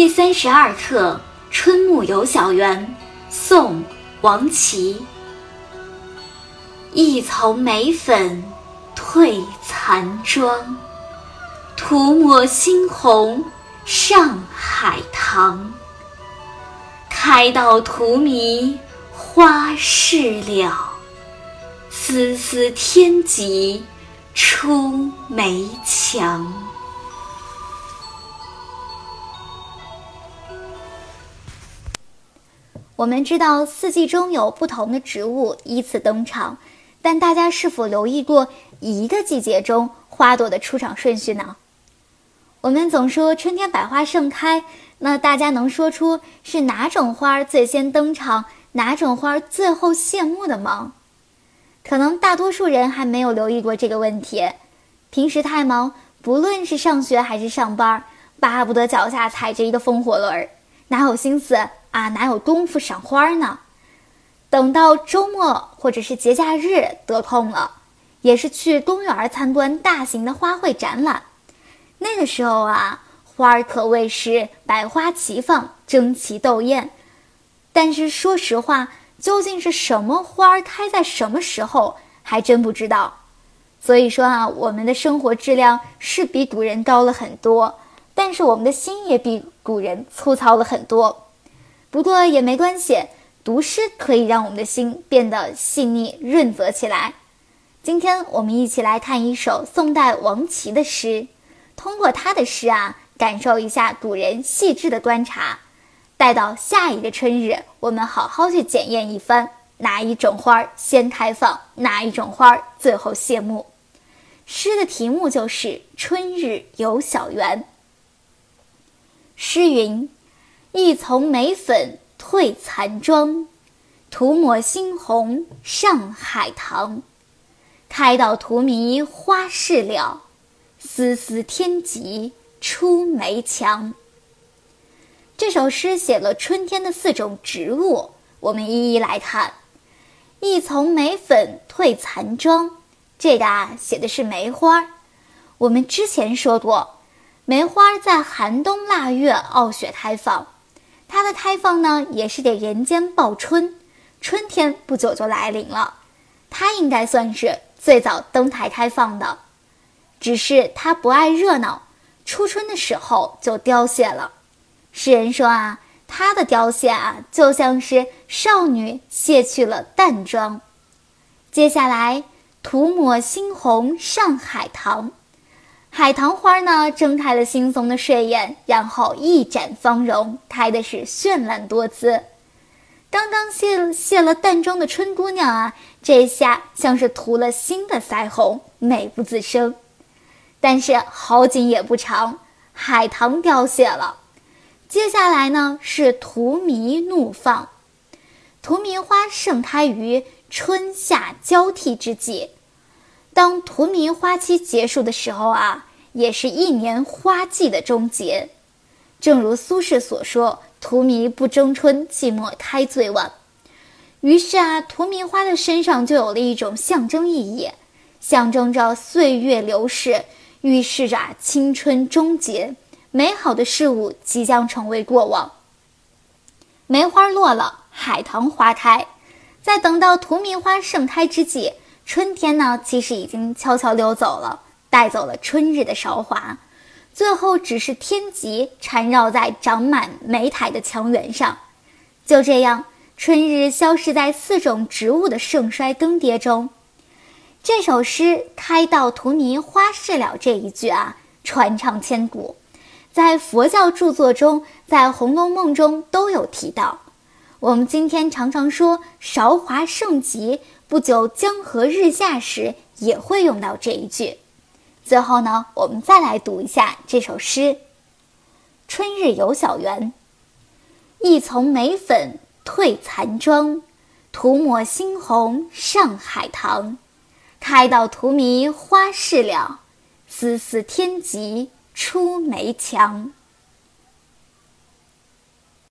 第三十二课《春暮游小园》宋·王琦。一丛梅粉褪残妆，涂抹猩红上海棠。开到荼蘼花事了，丝丝天棘出梅墙。我们知道四季中有不同的植物依次登场，但大家是否留意过一个季节中花朵的出场顺序呢？我们总说春天百花盛开，那大家能说出是哪种花最先登场，哪种花最后谢幕的吗？可能大多数人还没有留意过这个问题。平时太忙，不论是上学还是上班，巴不得脚下踩着一个风火轮，哪有心思？啊，哪有功夫赏花呢？等到周末或者是节假日得空了，也是去公园参观大型的花卉展览。那个时候啊，花儿可谓是百花齐放，争奇斗艳。但是说实话，究竟是什么花儿开在什么时候，还真不知道。所以说啊，我们的生活质量是比古人高了很多，但是我们的心也比古人粗糙了很多。不过也没关系，读诗可以让我们的心变得细腻润泽起来。今天我们一起来看一首宋代王琦的诗，通过他的诗啊，感受一下古人细致的观察。待到下一个春日，我们好好去检验一番，哪一种花儿先开放，哪一种花儿最后谢幕。诗的题目就是《春日游小园》。诗云。一丛梅粉褪残妆，涂抹猩红上海棠。开到荼蘼花事了，丝丝天棘出梅墙。这首诗写了春天的四种植物，我们一一来看。一丛梅粉褪残妆，这个啊写的是梅花。我们之前说过，梅花在寒冬腊月傲雪开放。它的开放呢，也是给人间报春，春天不久就来临了，它应该算是最早登台开放的，只是它不爱热闹，初春的时候就凋谢了。诗人说啊，它的凋谢啊，就像是少女卸去了淡妆。接下来，涂抹猩红上海棠。海棠花呢，睁开了惺忪的睡眼，然后一展芳容，开的是绚烂多姿。刚刚卸卸了淡妆的春姑娘啊，这下像是涂了新的腮红，美不自胜。但是好景也不长，海棠凋谢了。接下来呢，是荼蘼怒放。荼蘼花盛开于春夏交替之际。当荼蘼花期结束的时候啊，也是一年花季的终结。正如苏轼所说：“荼蘼不争春，寂寞开最晚。”于是啊，荼蘼花的身上就有了一种象征意义，象征着岁月流逝，预示着青春终结，美好的事物即将成为过往。梅花落了，海棠花开，在等到荼蘼花盛开之际。春天呢，其实已经悄悄溜走了，带走了春日的韶华，最后只是天棘缠绕在长满梅苔的墙垣上。就这样，春日消失在四种植物的盛衰更迭中。这首诗“开到荼蘼花事了”这一句啊，传唱千古，在佛教著作中，在《红楼梦》中都有提到。我们今天常常说“韶华盛极”。不久江河日下时，也会用到这一句。最后呢，我们再来读一下这首诗：《春日游小园》。一丛梅粉褪残妆，涂抹猩红上海棠。开到荼蘼花事了，丝丝天棘出梅墙。